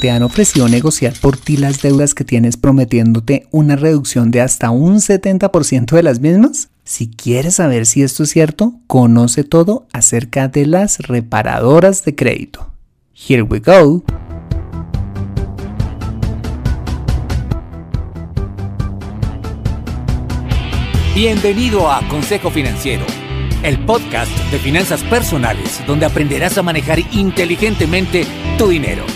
¿Te han ofrecido negociar por ti las deudas que tienes prometiéndote una reducción de hasta un 70% de las mismas? Si quieres saber si esto es cierto, conoce todo acerca de las reparadoras de crédito. Here we go. Bienvenido a Consejo Financiero, el podcast de finanzas personales donde aprenderás a manejar inteligentemente tu dinero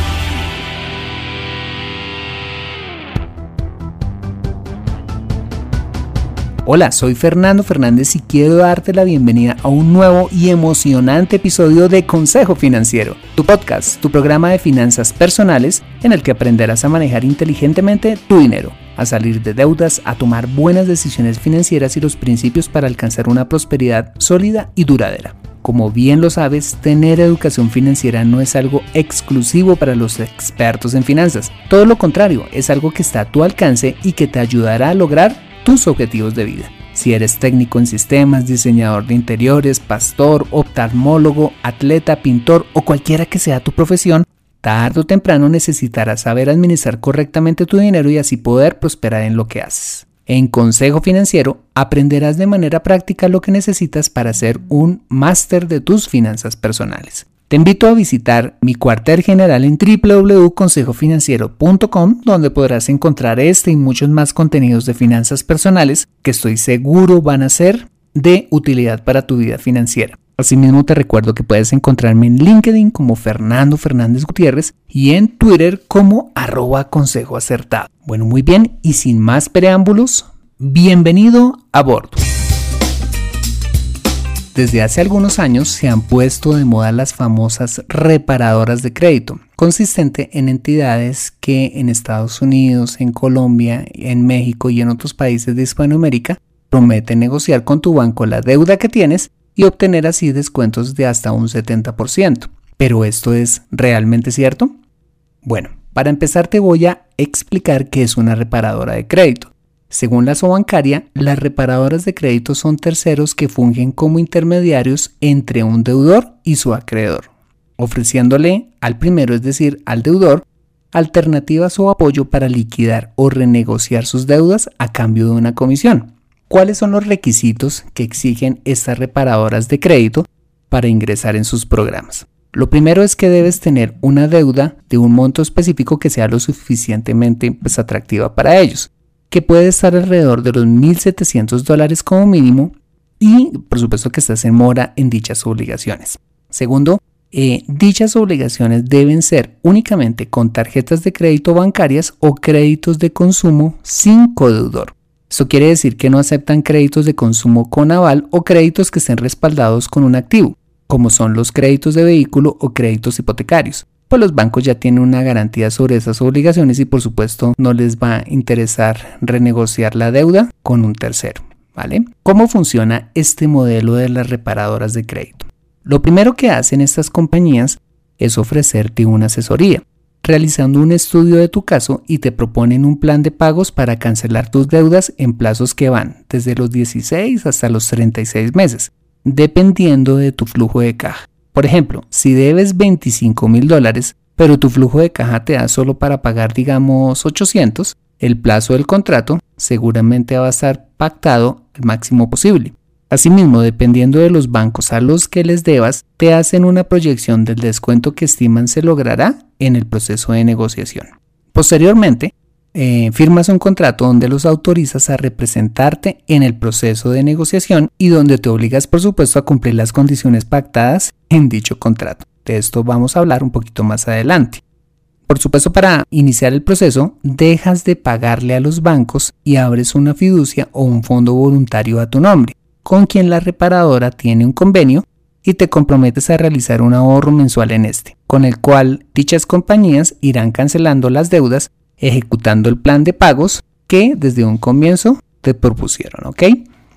Hola, soy Fernando Fernández y quiero darte la bienvenida a un nuevo y emocionante episodio de Consejo Financiero, tu podcast, tu programa de finanzas personales en el que aprenderás a manejar inteligentemente tu dinero, a salir de deudas, a tomar buenas decisiones financieras y los principios para alcanzar una prosperidad sólida y duradera. Como bien lo sabes, tener educación financiera no es algo exclusivo para los expertos en finanzas. Todo lo contrario, es algo que está a tu alcance y que te ayudará a lograr tus objetivos de vida. Si eres técnico en sistemas, diseñador de interiores, pastor, oftalmólogo, atleta, pintor o cualquiera que sea tu profesión, tarde o temprano necesitarás saber administrar correctamente tu dinero y así poder prosperar en lo que haces. En Consejo Financiero aprenderás de manera práctica lo que necesitas para ser un máster de tus finanzas personales. Te invito a visitar mi cuartel general en www.consejofinanciero.com donde podrás encontrar este y muchos más contenidos de finanzas personales que estoy seguro van a ser de utilidad para tu vida financiera. Asimismo te recuerdo que puedes encontrarme en LinkedIn como Fernando Fernández Gutiérrez y en Twitter como arroba consejo acertado. Bueno, muy bien y sin más preámbulos, bienvenido a bordo. Desde hace algunos años se han puesto de moda las famosas reparadoras de crédito, consistente en entidades que en Estados Unidos, en Colombia, en México y en otros países de Hispanoamérica prometen negociar con tu banco la deuda que tienes y obtener así descuentos de hasta un 70%. ¿Pero esto es realmente cierto? Bueno, para empezar te voy a explicar qué es una reparadora de crédito. Según la bancaria, las reparadoras de crédito son terceros que fungen como intermediarios entre un deudor y su acreedor, ofreciéndole al primero, es decir, al deudor, alternativas o apoyo para liquidar o renegociar sus deudas a cambio de una comisión. ¿Cuáles son los requisitos que exigen estas reparadoras de crédito para ingresar en sus programas? Lo primero es que debes tener una deuda de un monto específico que sea lo suficientemente pues, atractiva para ellos que puede estar alrededor de los 1.700 dólares como mínimo y por supuesto que estás en mora en dichas obligaciones. Segundo, eh, dichas obligaciones deben ser únicamente con tarjetas de crédito bancarias o créditos de consumo sin codeudor. Esto quiere decir que no aceptan créditos de consumo con aval o créditos que estén respaldados con un activo, como son los créditos de vehículo o créditos hipotecarios pues los bancos ya tienen una garantía sobre esas obligaciones y por supuesto no les va a interesar renegociar la deuda con un tercero. ¿Vale? ¿Cómo funciona este modelo de las reparadoras de crédito? Lo primero que hacen estas compañías es ofrecerte una asesoría, realizando un estudio de tu caso y te proponen un plan de pagos para cancelar tus deudas en plazos que van desde los 16 hasta los 36 meses, dependiendo de tu flujo de caja. Por ejemplo, si debes 25 mil dólares, pero tu flujo de caja te da solo para pagar, digamos, 800, el plazo del contrato seguramente va a estar pactado el máximo posible. Asimismo, dependiendo de los bancos a los que les debas, te hacen una proyección del descuento que estiman se logrará en el proceso de negociación. Posteriormente, eh, firmas un contrato donde los autorizas a representarte en el proceso de negociación y donde te obligas por supuesto a cumplir las condiciones pactadas en dicho contrato. De esto vamos a hablar un poquito más adelante. Por supuesto, para iniciar el proceso, dejas de pagarle a los bancos y abres una fiducia o un fondo voluntario a tu nombre, con quien la reparadora tiene un convenio y te comprometes a realizar un ahorro mensual en este, con el cual dichas compañías irán cancelando las deudas ejecutando el plan de pagos que desde un comienzo te propusieron, ¿ok?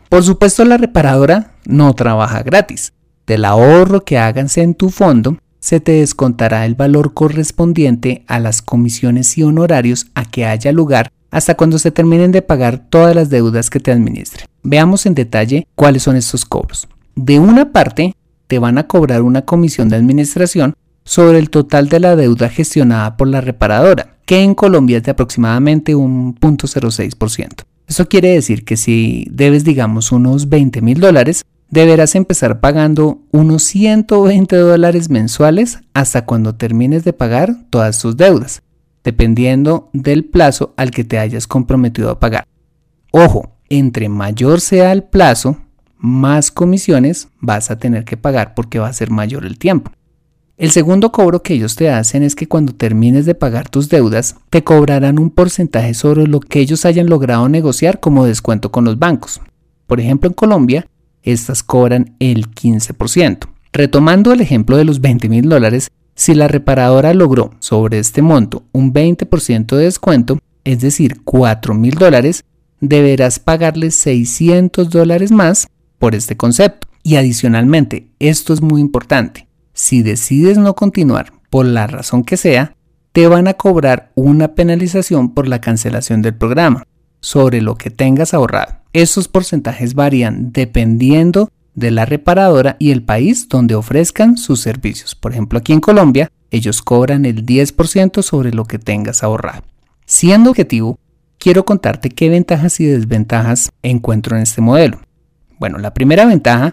Por supuesto, la reparadora no trabaja gratis. Del ahorro que hagas en tu fondo, se te descontará el valor correspondiente a las comisiones y honorarios a que haya lugar hasta cuando se terminen de pagar todas las deudas que te administren. Veamos en detalle cuáles son estos cobros. De una parte, te van a cobrar una comisión de administración sobre el total de la deuda gestionada por la reparadora, que en Colombia es de aproximadamente un 0.06%. Eso quiere decir que si debes, digamos, unos 20 mil dólares, deberás empezar pagando unos 120 dólares mensuales hasta cuando termines de pagar todas tus deudas, dependiendo del plazo al que te hayas comprometido a pagar. Ojo, entre mayor sea el plazo, más comisiones vas a tener que pagar porque va a ser mayor el tiempo. El segundo cobro que ellos te hacen es que cuando termines de pagar tus deudas, te cobrarán un porcentaje sobre lo que ellos hayan logrado negociar como descuento con los bancos. Por ejemplo, en Colombia, estas cobran el 15%. Retomando el ejemplo de los 20 mil dólares, si la reparadora logró sobre este monto un 20% de descuento, es decir, 4 mil dólares, deberás pagarle 600 dólares más por este concepto. Y adicionalmente, esto es muy importante, si decides no continuar por la razón que sea, te van a cobrar una penalización por la cancelación del programa sobre lo que tengas ahorrado. Esos porcentajes varían dependiendo de la reparadora y el país donde ofrezcan sus servicios. Por ejemplo, aquí en Colombia, ellos cobran el 10% sobre lo que tengas ahorrado. Siendo objetivo, quiero contarte qué ventajas y desventajas encuentro en este modelo. Bueno, la primera ventaja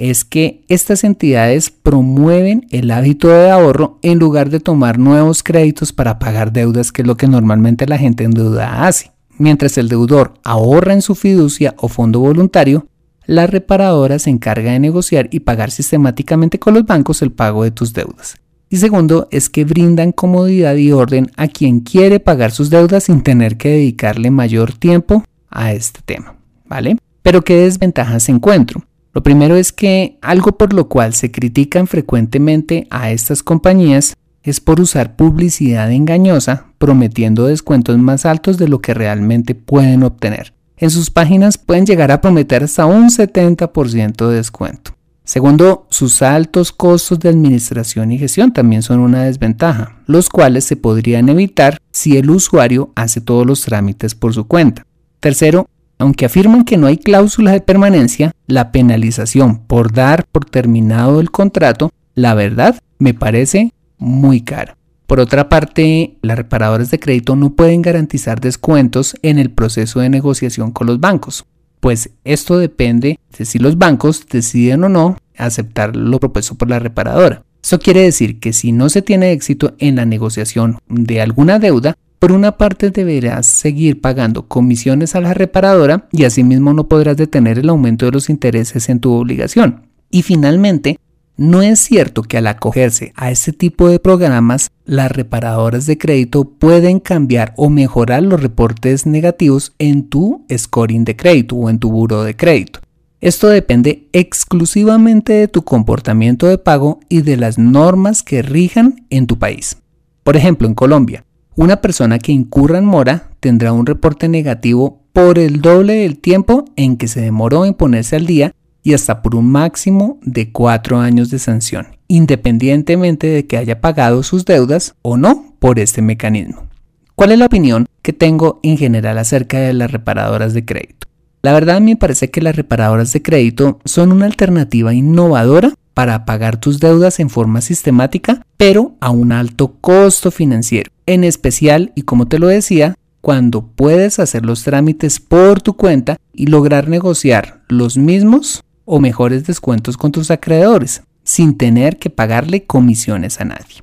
es que estas entidades promueven el hábito de ahorro en lugar de tomar nuevos créditos para pagar deudas, que es lo que normalmente la gente en deuda hace. Mientras el deudor ahorra en su fiducia o fondo voluntario, la reparadora se encarga de negociar y pagar sistemáticamente con los bancos el pago de tus deudas. Y segundo, es que brindan comodidad y orden a quien quiere pagar sus deudas sin tener que dedicarle mayor tiempo a este tema, ¿vale? Pero ¿qué desventajas encuentro? Lo primero es que algo por lo cual se critican frecuentemente a estas compañías es por usar publicidad engañosa prometiendo descuentos más altos de lo que realmente pueden obtener. En sus páginas pueden llegar a prometer hasta un 70% de descuento. Segundo, sus altos costos de administración y gestión también son una desventaja, los cuales se podrían evitar si el usuario hace todos los trámites por su cuenta. Tercero, aunque afirman que no hay cláusula de permanencia, la penalización por dar por terminado el contrato, la verdad, me parece muy cara. Por otra parte, las reparadoras de crédito no pueden garantizar descuentos en el proceso de negociación con los bancos, pues esto depende de si los bancos deciden o no aceptar lo propuesto por la reparadora. Eso quiere decir que si no se tiene éxito en la negociación de alguna deuda, por una parte deberás seguir pagando comisiones a la reparadora y asimismo no podrás detener el aumento de los intereses en tu obligación. Y finalmente, no es cierto que al acogerse a este tipo de programas, las reparadoras de crédito pueden cambiar o mejorar los reportes negativos en tu scoring de crédito o en tu buro de crédito. Esto depende exclusivamente de tu comportamiento de pago y de las normas que rijan en tu país. Por ejemplo, en Colombia, una persona que incurra en mora tendrá un reporte negativo por el doble del tiempo en que se demoró en ponerse al día y hasta por un máximo de cuatro años de sanción, independientemente de que haya pagado sus deudas o no por este mecanismo. ¿Cuál es la opinión que tengo en general acerca de las reparadoras de crédito? La verdad me parece que las reparadoras de crédito son una alternativa innovadora para pagar tus deudas en forma sistemática, pero a un alto costo financiero en especial, y como te lo decía, cuando puedes hacer los trámites por tu cuenta y lograr negociar los mismos o mejores descuentos con tus acreedores, sin tener que pagarle comisiones a nadie.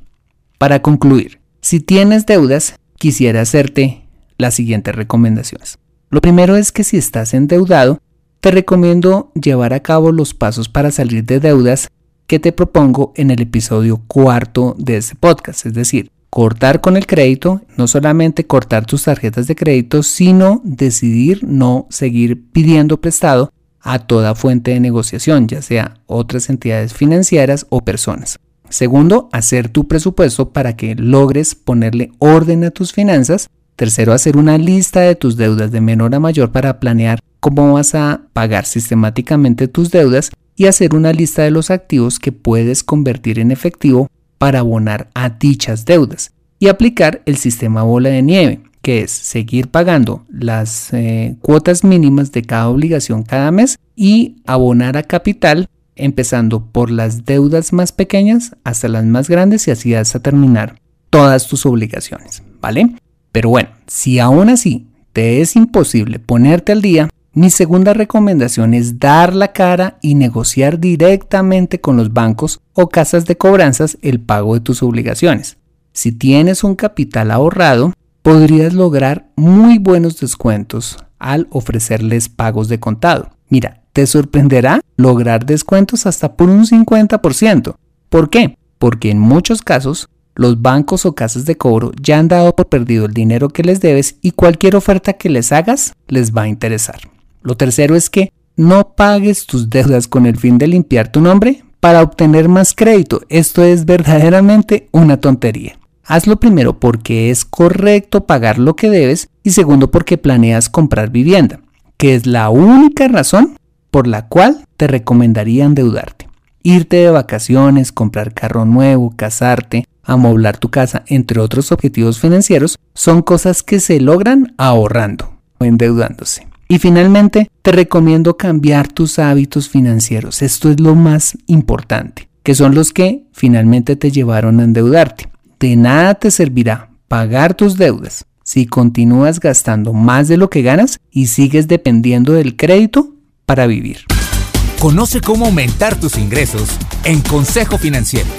Para concluir, si tienes deudas, quisiera hacerte las siguientes recomendaciones. Lo primero es que si estás endeudado, te recomiendo llevar a cabo los pasos para salir de deudas que te propongo en el episodio cuarto de este podcast, es decir, cortar con el crédito, no solamente cortar tus tarjetas de crédito, sino decidir no seguir pidiendo prestado a toda fuente de negociación, ya sea otras entidades financieras o personas. Segundo, hacer tu presupuesto para que logres ponerle orden a tus finanzas. Tercero, hacer una lista de tus deudas de menor a mayor para planear cómo vas a pagar sistemáticamente tus deudas y hacer una lista de los activos que puedes convertir en efectivo para abonar a dichas deudas y aplicar el sistema bola de nieve, que es seguir pagando las eh, cuotas mínimas de cada obligación cada mes y abonar a capital empezando por las deudas más pequeñas hasta las más grandes y así hasta terminar todas tus obligaciones, ¿vale? Pero bueno, si aún así te es imposible ponerte al día, mi segunda recomendación es dar la cara y negociar directamente con los bancos o casas de cobranzas el pago de tus obligaciones. Si tienes un capital ahorrado, podrías lograr muy buenos descuentos al ofrecerles pagos de contado. Mira, te sorprenderá lograr descuentos hasta por un 50%. ¿Por qué? Porque en muchos casos los bancos o casas de cobro ya han dado por perdido el dinero que les debes y cualquier oferta que les hagas les va a interesar. Lo tercero es que no pagues tus deudas con el fin de limpiar tu nombre para obtener más crédito. Esto es verdaderamente una tontería. Hazlo primero porque es correcto pagar lo que debes y segundo porque planeas comprar vivienda, que es la única razón por la cual te recomendaría endeudarte. Irte de vacaciones, comprar carro nuevo, casarte, amoblar tu casa, entre otros objetivos financieros, son cosas que se logran ahorrando o endeudándose. Y finalmente, te recomiendo cambiar tus hábitos financieros. Esto es lo más importante, que son los que finalmente te llevaron a endeudarte. De nada te servirá pagar tus deudas si continúas gastando más de lo que ganas y sigues dependiendo del crédito para vivir. Conoce cómo aumentar tus ingresos en Consejo Financiero.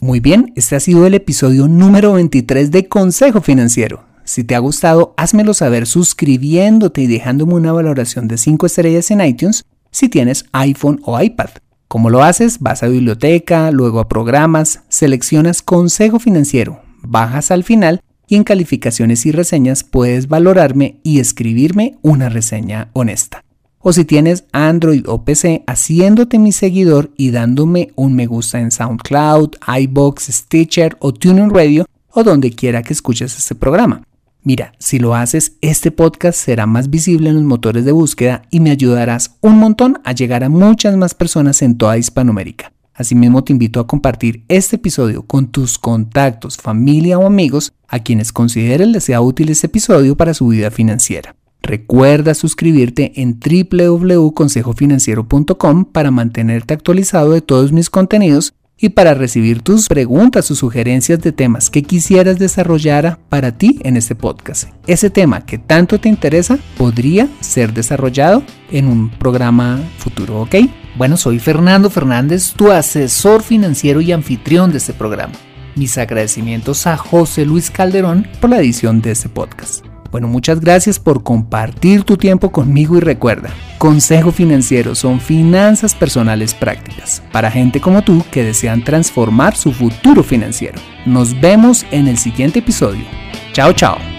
Muy bien, este ha sido el episodio número 23 de Consejo Financiero. Si te ha gustado, házmelo saber suscribiéndote y dejándome una valoración de 5 estrellas en iTunes si tienes iPhone o iPad. ¿Cómo lo haces? Vas a biblioteca, luego a programas, seleccionas Consejo Financiero, bajas al final y en calificaciones y reseñas puedes valorarme y escribirme una reseña honesta o si tienes Android o PC, haciéndote mi seguidor y dándome un me gusta en SoundCloud, iBox, Stitcher o TuneIn Radio o donde quiera que escuches este programa. Mira, si lo haces, este podcast será más visible en los motores de búsqueda y me ayudarás un montón a llegar a muchas más personas en toda Hispanoamérica. Asimismo, te invito a compartir este episodio con tus contactos, familia o amigos a quienes consideren les sea útil este episodio para su vida financiera. Recuerda suscribirte en www.consejofinanciero.com para mantenerte actualizado de todos mis contenidos y para recibir tus preguntas o sugerencias de temas que quisieras desarrollar para ti en este podcast. Ese tema que tanto te interesa podría ser desarrollado en un programa futuro, ¿ok? Bueno, soy Fernando Fernández, tu asesor financiero y anfitrión de este programa. Mis agradecimientos a José Luis Calderón por la edición de este podcast. Bueno, muchas gracias por compartir tu tiempo conmigo y recuerda, Consejo Financiero son finanzas personales prácticas para gente como tú que desean transformar su futuro financiero. Nos vemos en el siguiente episodio. Chao, chao.